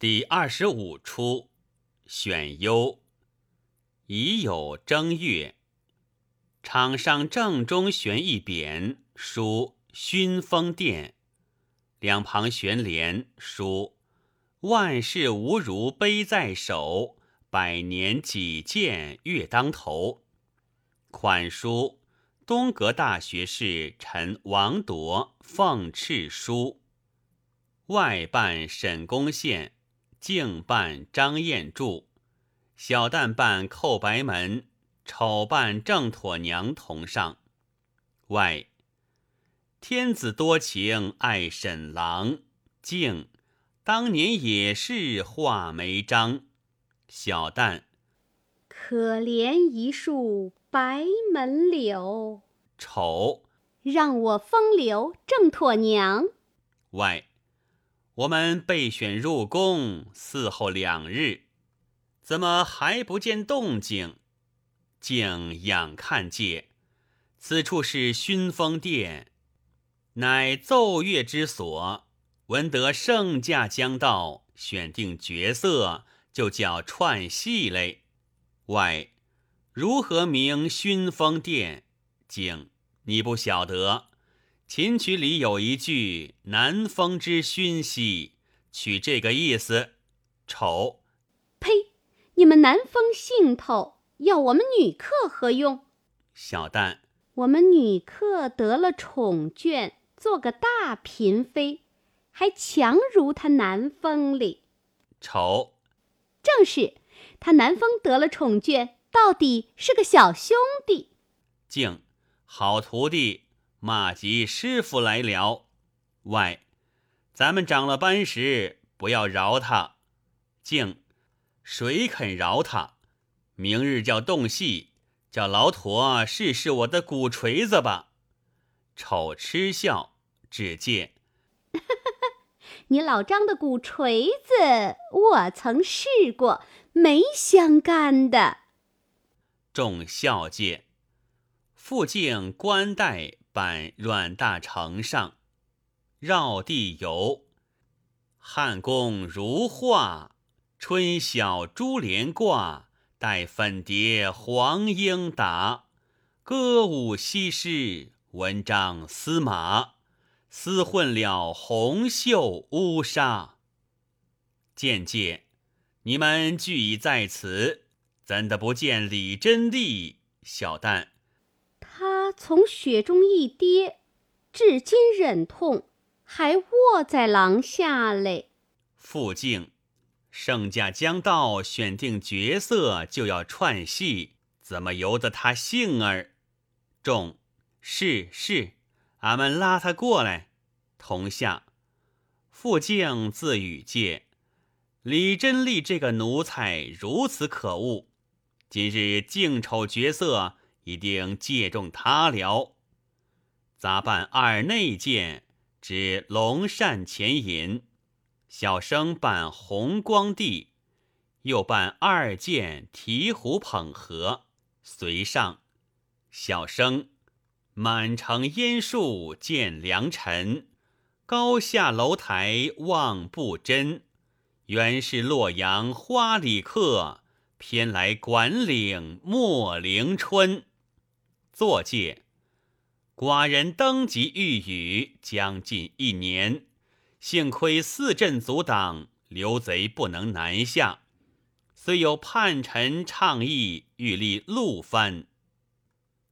第二十五出，选优。已有正月，场上正中悬一匾，书“熏风殿”，两旁悬联，书“万事无如杯在手，百年己见月当头”。款书东阁大学士陈王铎奉敕书，外办沈公献。净办张彦柱，小旦扮寇白门，丑扮郑妥娘同上。外天子多情爱沈郎，敬当年也是画眉章。小旦可怜一树白门柳，丑让我风流郑妥娘。外。我们备选入宫，伺候两日，怎么还不见动静？竟仰看界，此处是熏风殿，乃奏乐之所。闻得圣驾将到，选定角色，就叫串戏嘞。外如何名熏风殿？竟你不晓得。琴曲里有一句“南风之熏兮”，取这个意思。丑，呸！你们南风兴头，要我们女客何用？小旦，我们女客得了宠眷，做个大嫔妃，还强如他南风哩。丑，正是他南风得了宠眷，到底是个小兄弟。敬，好徒弟。马吉师傅来了，外，咱们长了班时不要饶他。静，谁肯饶他？明日叫洞戏，叫老驼试试我的鼓锤子吧。丑嗤笑，只见，你老张的鼓锤子我曾试过，没相干的。众笑介，复敬官带。版阮大城上，绕地游。汉宫如画，春晓珠帘挂，待粉蝶黄莺打。歌舞西施，文章司马，厮混了红袖乌纱。见介，你们俱已在此，怎的不见李真丽？小旦。从雪中一跌，至今忍痛，还卧在廊下嘞。傅静，圣驾将到，选定角色就要串戏，怎么由得他幸儿？众是是，俺们拉他过来。同下。傅静自语介，李真丽这个奴才如此可恶，今日敬丑角色。一定借重他了。杂办二内监指龙扇前引，小生扮红光帝，又扮二监提壶捧盒，随上。小生满城烟树见良辰，高下楼台望不真。原是洛阳花里客，偏来管领莫陵春。作界，寡人登极御宇将近一年，幸亏四镇阻挡，刘贼不能南下。虽有叛臣倡议欲立陆藩，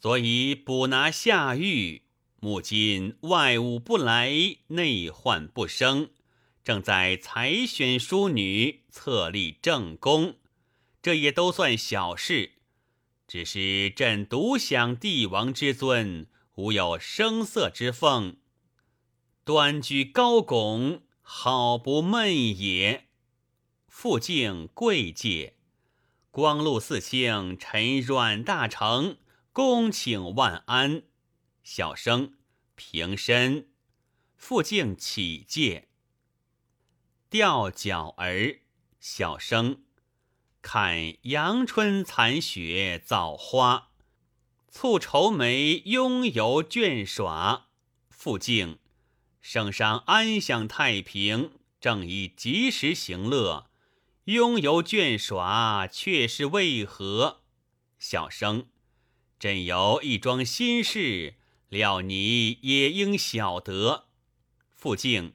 所以捕拿下狱。目今外务不来，内患不生，正在采选淑女，册立正宫，这也都算小事。只是朕独享帝王之尊，无有声色之奉，端居高拱，好不闷也。复敬贵介，光禄寺卿臣阮大成，恭请万安。小生平身，复敬起戒。吊脚儿，小生。看阳春残雪早花，促愁眉拥游倦耍。复敬圣上安享太平，正以及时行乐，拥游倦耍，却是为何？小生，朕有一桩心事，料你也应晓得。傅敬，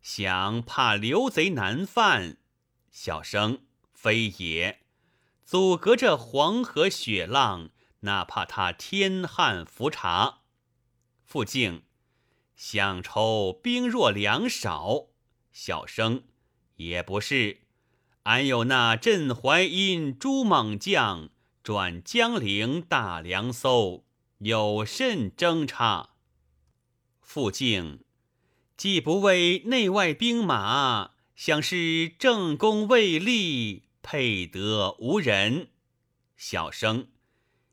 想怕刘贼难犯。小生，非也。阻隔着黄河雪浪，哪怕他天旱伏查。傅敬，想愁兵弱粮少。小生也不是，俺有那镇淮阴诸猛将，转江陵大粮搜，有甚争差？傅敬，既不为内外兵马，想是正宫未立，配得无人。小生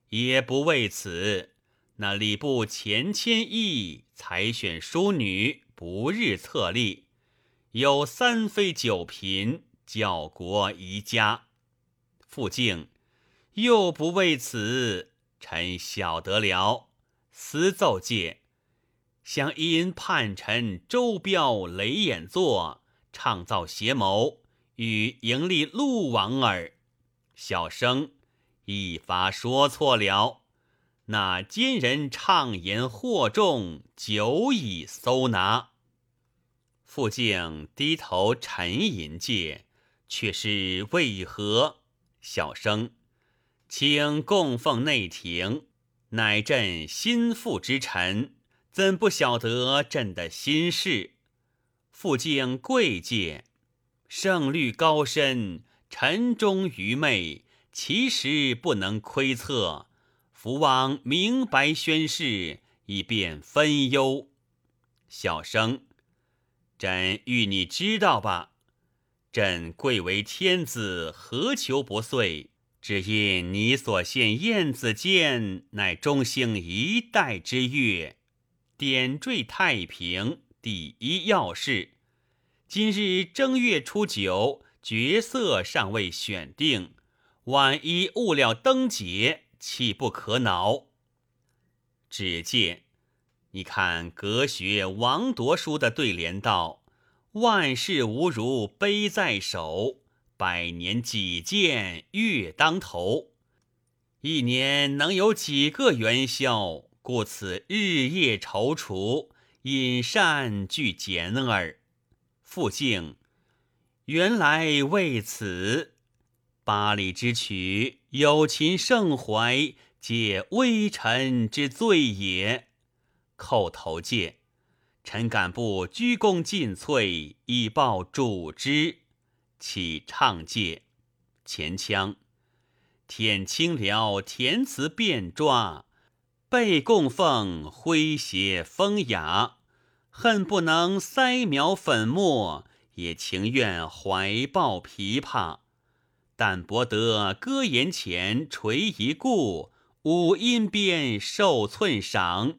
也不为此，那礼部前千亿，才选淑女，不日册立。有三妃九嫔，教国宜家。傅敬又不为此，臣晓得了。私奏界，想因叛臣周彪雷眼作，创造邪谋，与盈利陆王耳。小生一发说错了。那奸人畅言惑众，久已搜拿。傅敬低头沉吟界，却是为何？小生，请供奉内廷，乃朕心腹之臣，怎不晓得朕的心事？傅敬贵介，圣律高深，臣中愚昧，其实不能窥测。福王明白宣誓，以便分忧。小生。朕欲你知道吧，朕贵为天子，何求不遂？只因你所献燕子剑，乃中兴一代之乐，点缀太平第一要事。今日正月初九，角色尚未选定，万一误了灯节，岂不可恼？只见。你看，隔学王铎书的对联道：“万事无如杯在手，百年几见月当头。”一年能有几个元宵？故此日夜踌躇，饮膳俱减耳。复敬，原来为此。八里之曲，有秦盛怀，皆微臣之罪也。叩头戒，臣敢不鞠躬尽瘁，以报主之。起唱戒，前腔，舔清辽填词便抓，被供奉诙谐风雅，恨不能塞描粉墨，也情愿怀抱琵琶。但博得歌言前垂一顾，五音边受寸赏。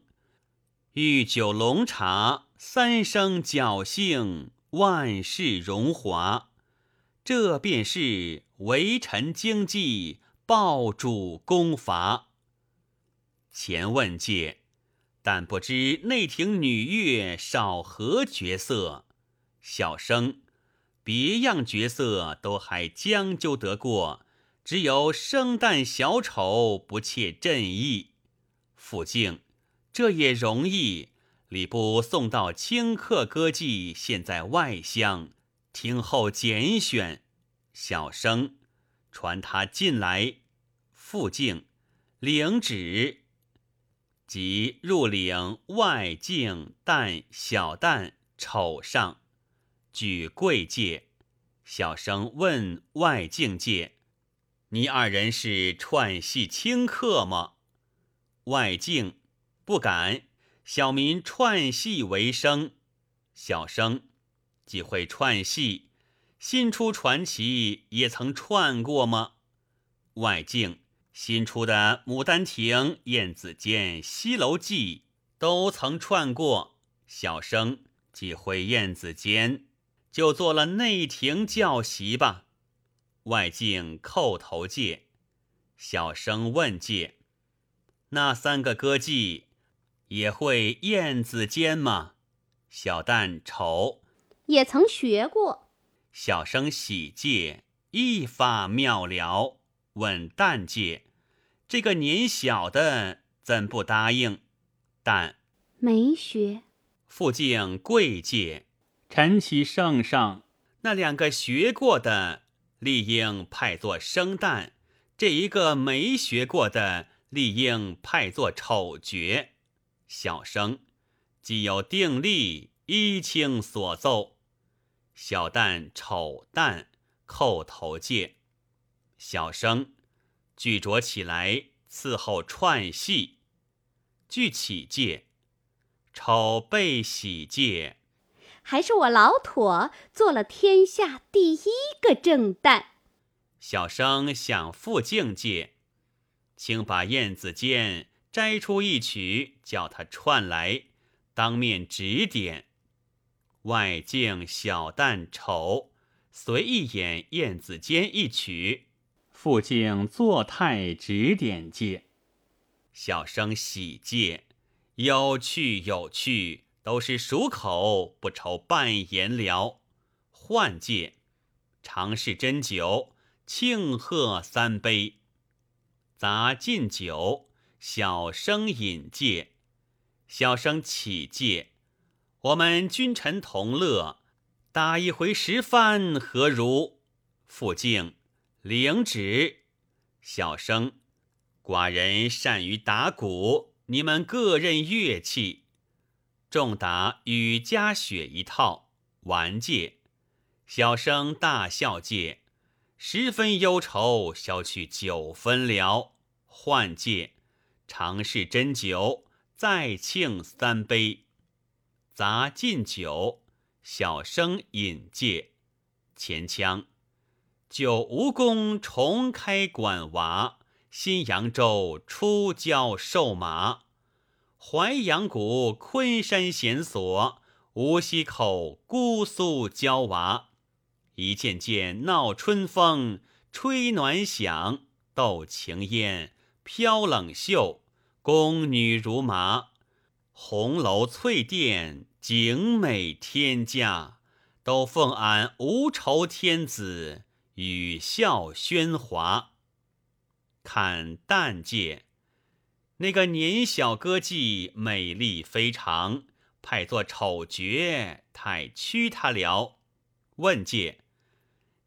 御酒龙茶，三生侥幸，万世荣华。这便是为臣经济，报主功伐。前问界，但不知内廷女乐少何角色？小生别样角色都还将就得过，只有生旦小丑不切朕意。傅敬。这也容易。礼部送到清客歌妓，现在外乡，听候拣选。小生传他进来。复敬领旨，即入领外境旦小旦丑上，举贵介。小生问外境界：“你二人是串戏清客吗？”外境。不敢，小民串戏为生。小生既会串戏，新出传奇也曾串过吗？外境新出的《牡丹亭》《燕子间》《西楼记》都曾串过。小生既会《燕子间》，就做了内廷教习吧。外境叩头戒，小生问戒，那三个歌妓。也会燕子间吗？小旦丑，也曾学过。小生喜戒，一发妙了。问旦介，这个年小的怎不答应？旦没学。复敬贵介，臣启圣上，那两个学过的，理应派作生旦；这一个没学过的，理应派作丑角。小生既有定力，依卿所奏。小旦、丑旦叩头戒。小生具着起来伺候串戏，具起戒。丑被喜戒，还是我老妥做了天下第一个正旦。小生想复境界，请把燕子间摘出一曲，叫他串来，当面指点。外敬小旦丑，随意演燕子间一曲，复敬作态指点戒。小生喜戒。有趣有趣，都是熟口，不愁半言聊。换戒，尝试斟酒，庆贺三杯。杂敬酒，小生饮戒，小生起戒。我们君臣同乐，打一回十番何如？复敬领旨，小生寡人善于打鼓。你们各任乐器，众打与家雪一套，完戒。小生大笑戒，十分忧愁，消去九分了。换戒，尝试斟酒，再庆三杯。杂敬酒，小生饮戒。前腔，九吴宫重开馆娃。新扬州出郊瘦马，淮阳谷昆山弦索，无锡口姑苏娇娃。一件件闹春风，吹暖响，斗晴烟，飘冷袖，宫女如麻。红楼翠殿，景美天家，都奉俺无愁天子，语笑喧哗。看旦界，那个年小歌妓美丽非常，派作丑角，太屈他了。问界，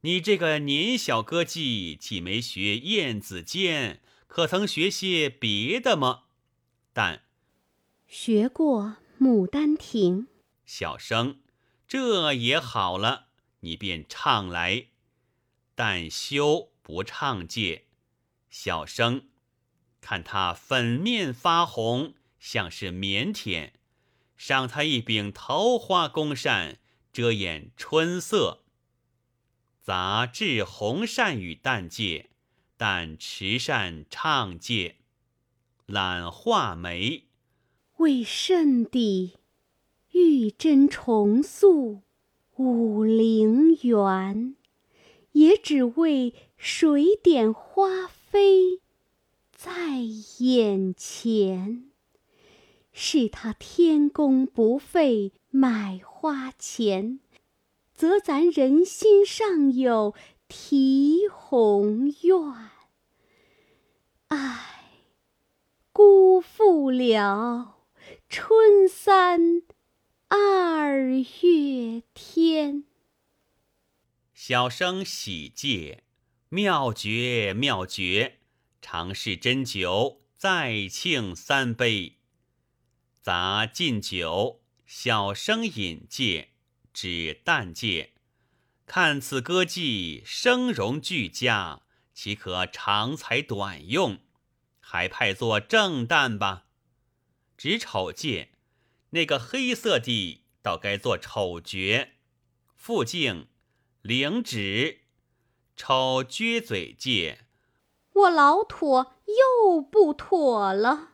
你这个年小歌妓，既没学燕子尖，可曾学些别的吗？但学过《牡丹亭》。小生，这也好了，你便唱来。但休不唱界。小生看他粉面发红，像是腼腆，赏他一柄桃花宫扇，遮掩春色。杂至红扇与淡界，但持扇唱界，懒画眉。为甚地玉真重塑武陵源，也只为水点花。飞在眼前，是他天公不费买花钱，则咱人心尚有啼红愿。唉，辜负了春三二月天。小生喜戒。妙绝妙绝，尝试斟酒，再庆三杯。杂敬酒，小生饮戒，指旦戒。看此歌妓声容俱佳，岂可长才短用？还派作正旦吧。指丑戒，那个黑色的，倒该做丑角。复敬领旨。抽撅嘴戒，我老妥又不妥了。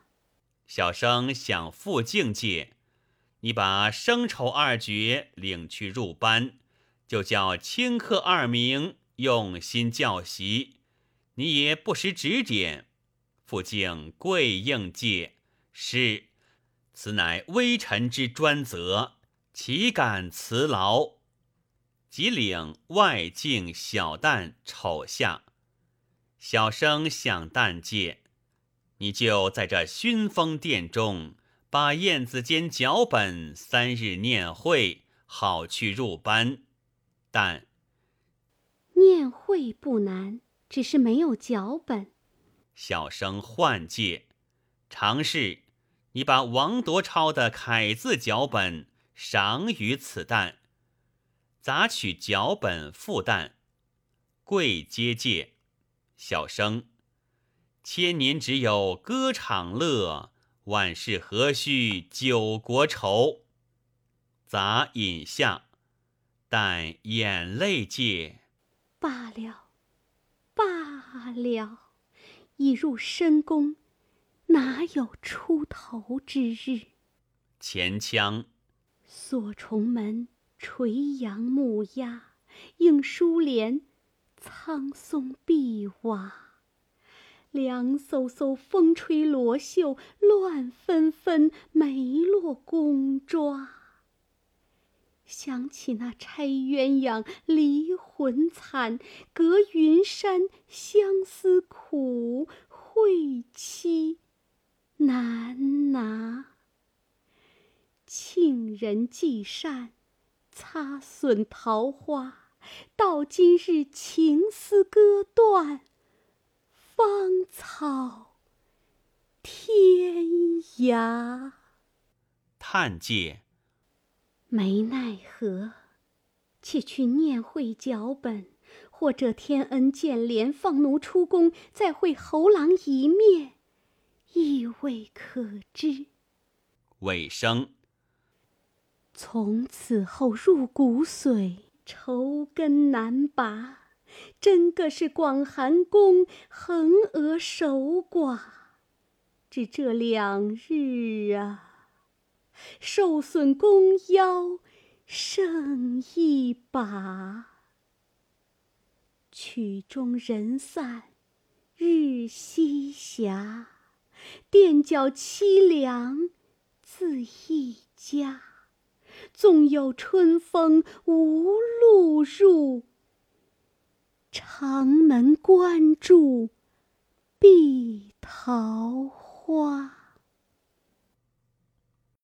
小生想复敬界，你把生丑二绝领去入班，就叫清客二名用心教习。你也不时指点。复敬贵应戒，是，此乃微臣之专责，岂敢辞劳？即领外境小旦丑下。小生想旦借，你就在这熏风殿中，把燕子间脚本三日念会，好去入班。但念会不难，只是没有脚本。小生换借，尝试你把王铎抄的楷字脚本赏与此旦，杂取脚本复旦，贵接戒。小生，千年只有歌场乐，万事何须九国愁？杂饮下，但眼泪界。罢了，罢了，已入深宫，哪有出头之日？前腔，锁重门，垂杨木鸦，映疏帘。苍松碧瓦，凉飕飕，风吹罗袖，乱纷纷，梅落宫抓。想起那拆鸳鸯离魂惨，隔云山相思苦，会期难拿。庆人计善，擦损桃花。到今日，情丝割断，芳草天涯。叹戒，没奈何，且去念会脚本，或者天恩见怜，放奴出宫，再会侯郎一面，亦未可知。尾声，从此后入骨髓。愁根难拔，真个是广寒宫横额守寡。只这两日啊，受损弓腰胜一把。曲终人散日西斜，垫脚凄凉自一家。纵有春风无路入，长门关住碧桃花。